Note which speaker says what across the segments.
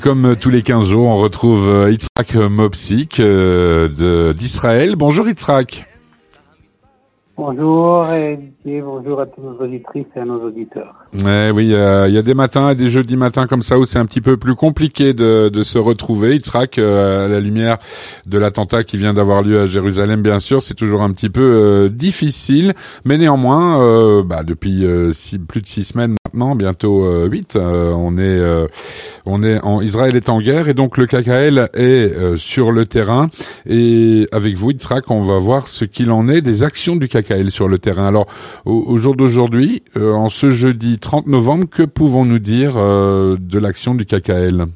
Speaker 1: Comme tous les 15 jours, on retrouve euh, Yitzhak Mopsik euh, d'Israël. Bonjour Yitzhak.
Speaker 2: Bonjour et bonjour à tous nos auditrices et à nos auditeurs.
Speaker 1: Eh oui, il y a des matins, des jeudis matins comme ça où c'est un petit peu plus compliqué de, de se retrouver. Yitzhak, euh, à la lumière de l'attentat qui vient d'avoir lieu à Jérusalem, bien sûr, c'est toujours un petit peu euh, difficile, mais néanmoins, euh, bah, depuis plus de six semaines maintenant, bientôt huit, on est, on est en Israël est en guerre et donc le KKL est sur le terrain. Et avec vous, Yitzhak, on va voir ce qu'il en est des actions du KKL sur le terrain. Alors, au, jour d'aujourd'hui, euh, en ce jeudi 30 novembre, que pouvons-nous dire euh, de l'action du KKL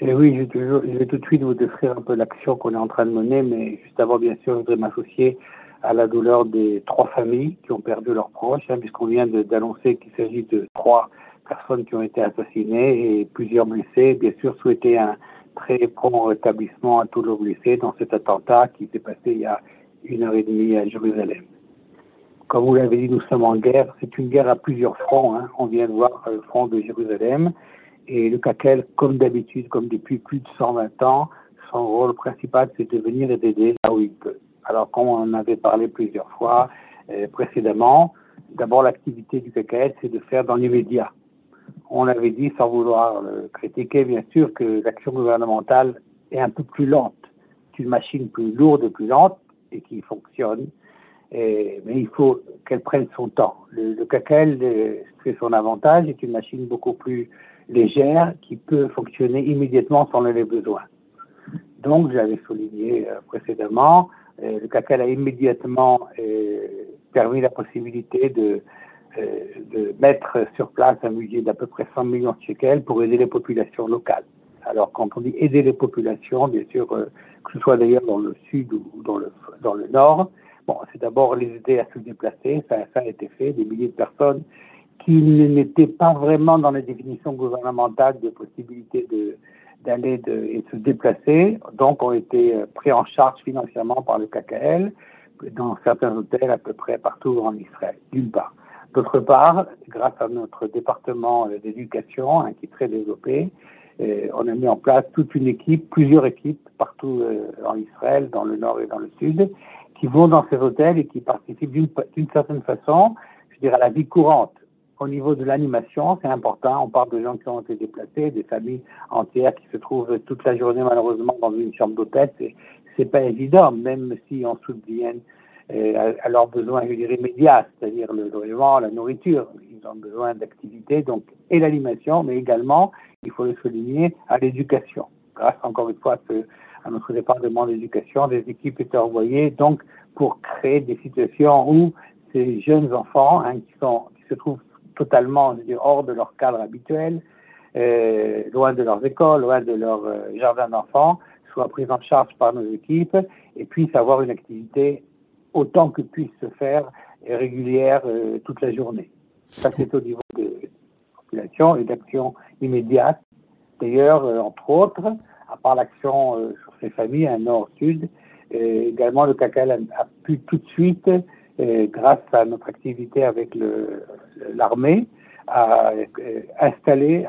Speaker 2: eh oui, je, vais tout de suite vous décrire un peu l'action qu'on est en train de mener, mais juste avant, bien sûr, je voudrais m'associer à la douleur des trois familles qui ont perdu leurs proches, hein, puisqu'on vient d'annoncer qu'il s'agit de trois personnes qui ont été assassinées et plusieurs blessés. Bien sûr, souhaiter un très prompt rétablissement à tous les blessés dans cet attentat qui s'est passé il y a une heure et demie à Jérusalem. Comme vous l'avez dit, nous sommes en guerre. C'est une guerre à plusieurs fronts. Hein. On vient de voir le front de Jérusalem. Et le CACEL, comme d'habitude, comme depuis plus de 120 ans, son rôle principal, c'est de venir et d'aider là où il peut. Alors, comme on en avait parlé plusieurs fois euh, précédemment, d'abord, l'activité du CACEL, c'est de faire dans l'immédiat. On avait dit, sans vouloir le critiquer, bien sûr, que l'action gouvernementale est un peu plus lente. C'est une machine plus lourde plus lente, et qui fonctionne. mais il faut qu'elle prenne son temps. Le, le CACEL, c'est son avantage, est une machine beaucoup plus légère qui peut fonctionner immédiatement sans les besoins. Donc, j'avais souligné euh, précédemment, euh, le CACEL a immédiatement euh, permis la possibilité de, de mettre sur place un budget d'à peu près 100 millions de shekels pour aider les populations locales. Alors, quand on dit aider les populations, bien sûr, que ce soit d'ailleurs dans le sud ou dans le, dans le nord. Bon, c'est d'abord les aider à se déplacer, ça, a été fait, des milliers de personnes qui n'étaient pas vraiment dans les définitions gouvernementales de possibilité de d'aller et de se déplacer, donc ont été euh, pris en charge financièrement par le KKL dans certains hôtels à peu près partout en Israël, d'une part. D'autre part, grâce à notre département d'éducation, hein, qui est très développé, on a mis en place toute une équipe, plusieurs équipes partout euh, en Israël, dans le nord et dans le sud, qui vont dans ces hôtels et qui participent d'une certaine façon, je dirais, à la vie courante. Au niveau de l'animation, c'est important. On parle de gens qui ont été déplacés, des familles entières qui se trouvent toute la journée malheureusement dans une chambre d'hôtel. C'est, c'est pas évident, même si on soutient euh, à, leurs besoins, je dirais, immédiats, c'est-à-dire le logement, la nourriture. Ils ont besoin d'activités, donc, et l'animation, mais également, il faut le souligner, à l'éducation. Grâce, encore une fois, à, notre département d'éducation, des équipes étaient envoyées, donc, pour créer des situations où ces jeunes enfants, hein, qui, se trouvent totalement hors de leur cadre habituel, euh, loin de leurs écoles, loin de leur euh, jardin d'enfants, soient pris en charge par nos équipes et puissent avoir une activité autant que puisse se faire régulière euh, toute la journée. Ça, c'est au niveau de population et d'action immédiate. D'ailleurs, euh, entre autres, à part l'action euh, sur ces familles, un nord-sud, également le CACAL a, pu tout de suite, grâce à notre activité avec l'armée, installer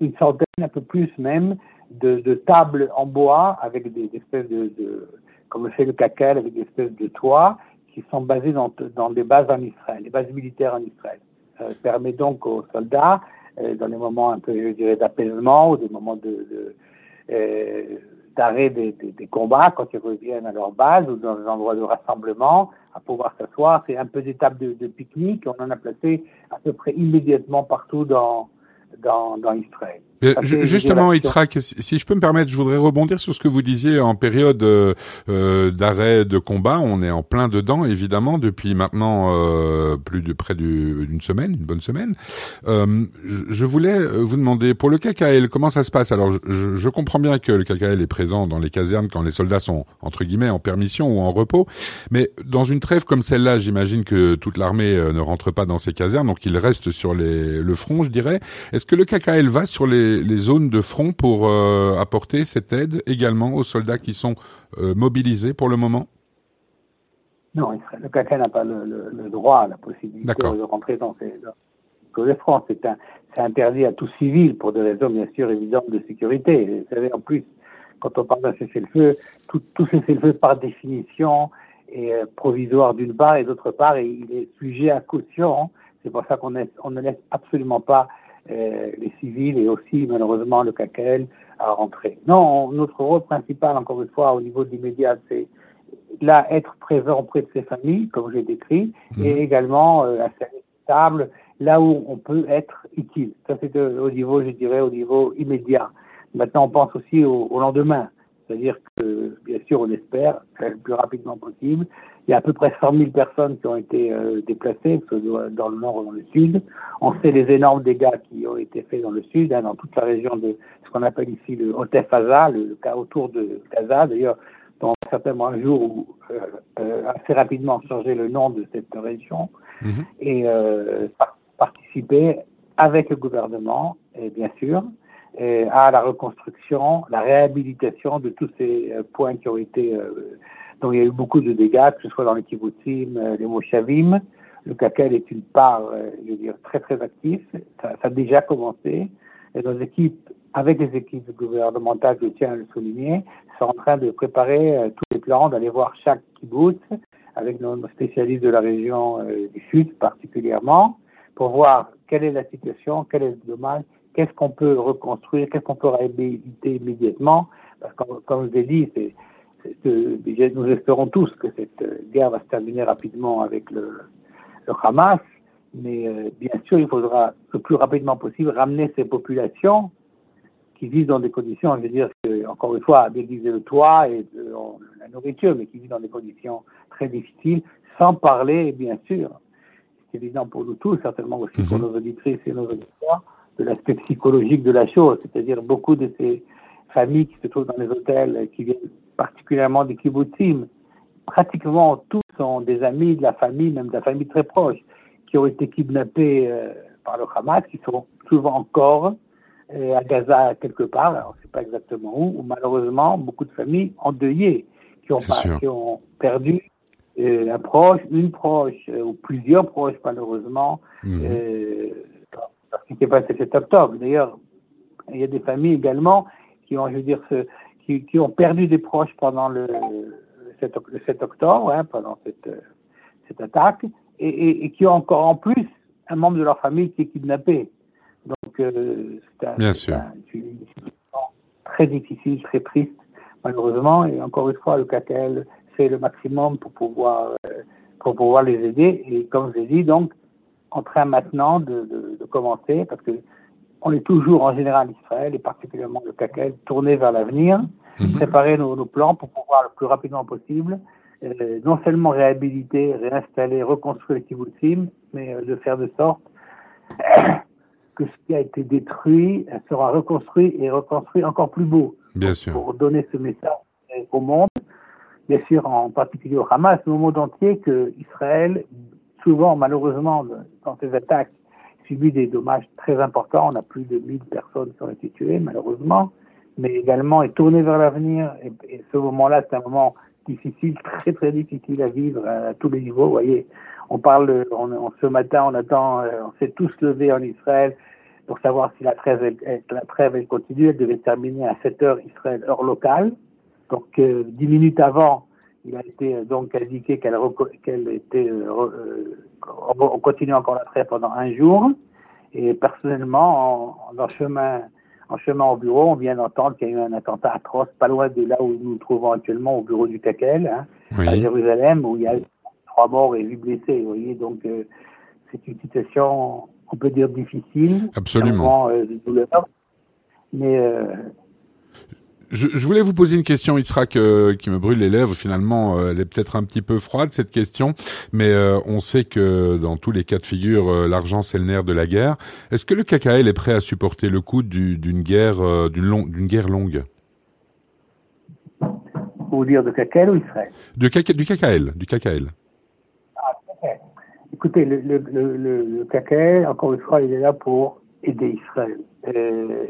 Speaker 2: une centaine, un peu plus même, de, tables en bois avec des, espèces de, comme le fait le CACEL avec des espèces de toits qui sont basés dans, dans des bases en Israël, des bases militaires en Israël. Ça permet donc aux soldats, euh, dans les moments un peu, je dirais, d'apaisement ou des moments de, euh, d'arrêt des, des, des, combats quand ils reviennent à leur base ou dans des endroits de rassemblement, à pouvoir s'asseoir. C'est un peu des tables de, de pique-nique. On en a placé à peu près immédiatement partout dans, dans, dans Israël.
Speaker 1: Euh, justement, Yitzhak, si je peux me permettre, je voudrais rebondir sur ce que vous disiez en période euh, euh, d'arrêt de combat. On est en plein dedans, évidemment, depuis maintenant euh, plus de près d'une semaine, une bonne semaine. Euh, je voulais vous demander, pour le KKL, comment ça se passe? Alors, je, je, comprends bien que le KKL est présent dans les casernes quand les soldats sont, entre guillemets, en permission ou en repos. Mais dans une trêve comme celle-là, j'imagine que toute l'armée ne rentre pas dans ces casernes, donc il reste sur les, le front, je dirais. Est-ce que le KKL va sur les les, zones de front pour euh, apporter cette aide également aux soldats qui sont euh, mobilisés pour le moment?
Speaker 2: Non, le CACA n'a pas le, droit, la possibilité de rentrer dans ces, zones de front. C'est interdit à tout civil pour des raisons bien sûr évidentes de sécurité. Vous savez, en plus, quand on parle d'un cessez-le-feu, tout, tout cessez-le-feu par définition est euh, provisoire d'une part et d'autre part, il est sujet à caution. C'est pour ça qu'on on ne laisse absolument pas euh, les civils et aussi malheureusement le KKL à rentrer. Non, notre rôle principal, encore une fois, au niveau de l'immédiat, c'est là être présent auprès de ces familles, comme j'ai décrit, et mhm. également euh, assez stable là où on peut être utile. Ça, c'est au niveau, je dirais, au niveau immédiat. Maintenant, on pense aussi au, lendemain. C'est-à-dire que, bien sûr, on espère le plus rapidement possible. Il y a à peu près 100 000 personnes qui ont été euh, déplacées, que ce soit dans le nord ou dans le sud. On sait les énormes dégâts qui ont été faits dans le sud, hein, dans toute la région de ce qu'on appelle ici le Hotef Gaza, le, cas autour de Gaza. D'ailleurs, dans certainement un jour où euh, euh, assez rapidement changé le nom de cette région. Mm-hmm. Et participer avec le gouvernement, et bien sûr, à la reconstruction, la réhabilitation de tous ces points qui ont été, euh, dont il y a eu beaucoup de dégâts, que ce soit dans les kibbutzim, euh, les moshavim. Le CACEL est une part, je veux dire, très très active. Ça, ça, a déjà commencé. Et nos équipes, avec les équipes gouvernementales, je tiens à le souligner, sont en train de préparer tous les plans, d'aller voir chaque kibbutz, avec nos, spécialistes de la région du Sud particulièrement, pour voir quelle est la situation, quel est le dommage, qu'est-ce qu'on peut reconstruire, qu'est-ce qu'on peut réhabiliter immédiatement. Parce que, comme je l'ai dit, c'est, nous espérons tous que cette guerre va se terminer rapidement avec le, le Hamas, mais euh, bien sûr, il faudra le plus rapidement possible ramener ces populations qui vivent dans des conditions, je veux dire, que, encore une fois, déguiser le toit et la nourriture, mais qui vivent dans des conditions très difficiles, sans parler, bien sûr, évident pour nous tous, certainement aussi pour mhm. nos auditrices et nos auditeurs, de l'aspect psychologique de la chose, c'est-à-dire beaucoup de ces familles qui se trouvent dans les hôtels, qui viennent particulièrement des kibbutzim, pratiquement tous sont des amis de la famille, même de la famille très proche, qui ont été kidnappés euh, par le Hamas, qui sont souvent encore euh, à Gaza quelque part, on ne sait pas exactement où, où malheureusement beaucoup de familles endeuillées, qui ont, qui ont perdu un proche, une proche euh, ou plusieurs proches malheureusement, mmh. euh, ce qui s'est passé cet octobre. D'ailleurs, il y a des familles également qui ont, je veux dire, ce, qui, qui, ont perdu des proches pendant le, 7, le 7 octobre, hein, pendant cette, cette attaque, et, et, et, qui ont encore en plus un membre de leur famille qui est kidnappé. Donc, euh, c'est un, une situation très difficile, très triste, malheureusement, et encore une fois, le KKL fait le maximum pour pouvoir, euh, pour pouvoir les aider. Et comme je l'ai dit, donc, en train maintenant de, de, commencer, parce que on est toujours en général Israël, et particulièrement le CACEL, tourné vers l'avenir, mhm. préparer nos, nos, plans pour pouvoir le plus rapidement possible, euh, non seulement réhabiliter, réinstaller, reconstruire les kibbutzim, mais euh, de faire de sorte que ce qui a été détruit sera reconstruit et reconstruit encore plus beau.
Speaker 1: Bien sûr.
Speaker 2: Pour donner ce message au monde bien sûr en particulier au Hamas, mais au monde entier, que Israël, souvent malheureusement dans ces attaques, subit des dommages très importants. On a plus de 1000 personnes qui ont été tuées malheureusement, mais également est tourné vers l'avenir. Et, ce moment-là, c'est un moment difficile, très très difficile à vivre à, tous les niveaux. Vous voyez, on parle, on, ce matin, on attend, euh, on s'est tous levés en Israël pour savoir si la trêve, elle, la trêve elle continue. Elle devait terminer à 7 heures Israël heure locale. Donc, euh, dix minutes avant, il a été euh, donc indiqué qu'elle qu'elle était, euh, on continue encore la trêve pendant un jour. Et personnellement, en, en, chemin, en chemin au bureau, on vient d'entendre qu'il y a eu un attentat atroce, pas loin de là où nous nous trouvons actuellement, au bureau du CACEL, hein, à Jérusalem, où il y a trois morts et huit blessés. Vous voyez, donc c'est une situation, on peut dire difficile,
Speaker 1: absolument,
Speaker 2: mais
Speaker 1: je, je, voulais vous poser une question, Yitzhak, euh, qui me brûle les lèvres. Finalement, euh, elle est peut-être un petit peu froide cette question, mais euh, on sait que dans tous les cas de figure, l'argent c'est le nerf de la guerre. Est-ce que le KKL est prêt à supporter le coût d'une guerre, d'une guerre longue?
Speaker 2: Vous dire de KKL ou Israël
Speaker 1: du, du KKL, du KKL.
Speaker 2: Ah, Écoutez, le, le, le, le, KKL, encore une fois, il est là pour aider Israël.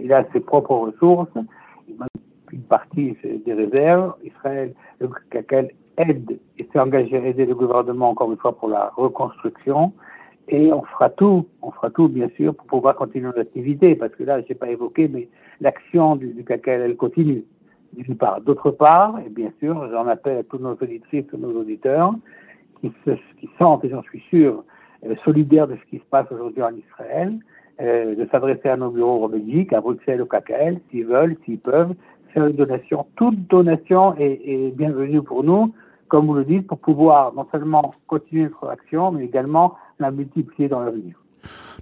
Speaker 2: il a ses propres ressources partie des réserves. Israël, le aide et s'est engagé à aider le gouvernement, encore une fois, pour la reconstruction. Et on fera tout, on fera tout bien sûr pour pouvoir continuer notre activité, parce que là, je n'ai pas évoqué, mais l'action du, du elle continue, d'une part. D'autre part, et bien sûr, j'en appelle à tous nos auditrices, tous nos auditeurs, qui, se, sentent, et j'en suis sûr, euh, solidaires de ce qui se passe aujourd'hui en Israël, euh, de s'adresser à nos bureaux en Belgique, à Bruxelles, au KKL, s'ils veulent, s'ils peuvent, Toute donation est, bienvenue pour nous, comme vous le dites, pour pouvoir non seulement continuer notre action, mais également la multiplier dans l'avenir.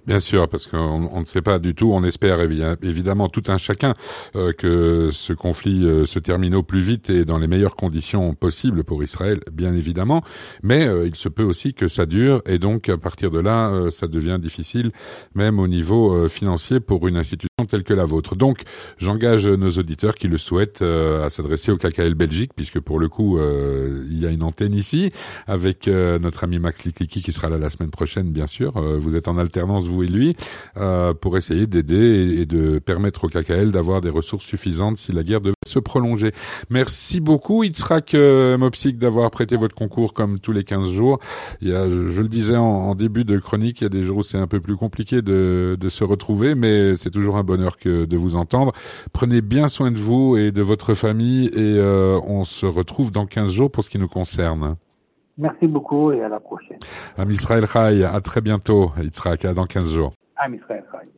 Speaker 1: Bien sûr, parce qu'on ne sait pas du tout. On espère évidemment tout un chacun euh, que ce conflit euh, se termine au plus vite et dans les meilleures conditions possibles pour Israël, bien évidemment. Mais euh, il se peut aussi que ça dure et donc à partir de là, ça devient difficile, même au niveau financier pour une institution telle que la vôtre. Donc, j'engage nos auditeurs qui le souhaitent à s'adresser au KKL Belgique, puisque pour le coup, il y a une antenne ici avec notre ami Max Likliki qui sera là la semaine prochaine, bien sûr. vous êtes en alternance vous et lui, euh, pour essayer d'aider et, de permettre au KKL d'avoir des ressources suffisantes si la guerre devait se prolonger. Merci beaucoup, Itzrak euh, Mopsik, d'avoir prêté votre concours comme tous les 15 jours. Il y a, je, le disais en, début de chronique, il y a des jours où c'est un peu plus compliqué de, de se retrouver, mais c'est toujours un bonheur que de vous entendre. Prenez bien soin de vous et de votre famille et euh, on se retrouve dans 15 jours pour ce qui nous concerne.
Speaker 2: Merci beaucoup et à la prochaine.
Speaker 1: Am Israël Chai, à très bientôt, Yitzhak, à dans 15 jours.
Speaker 2: Am Israël Chai.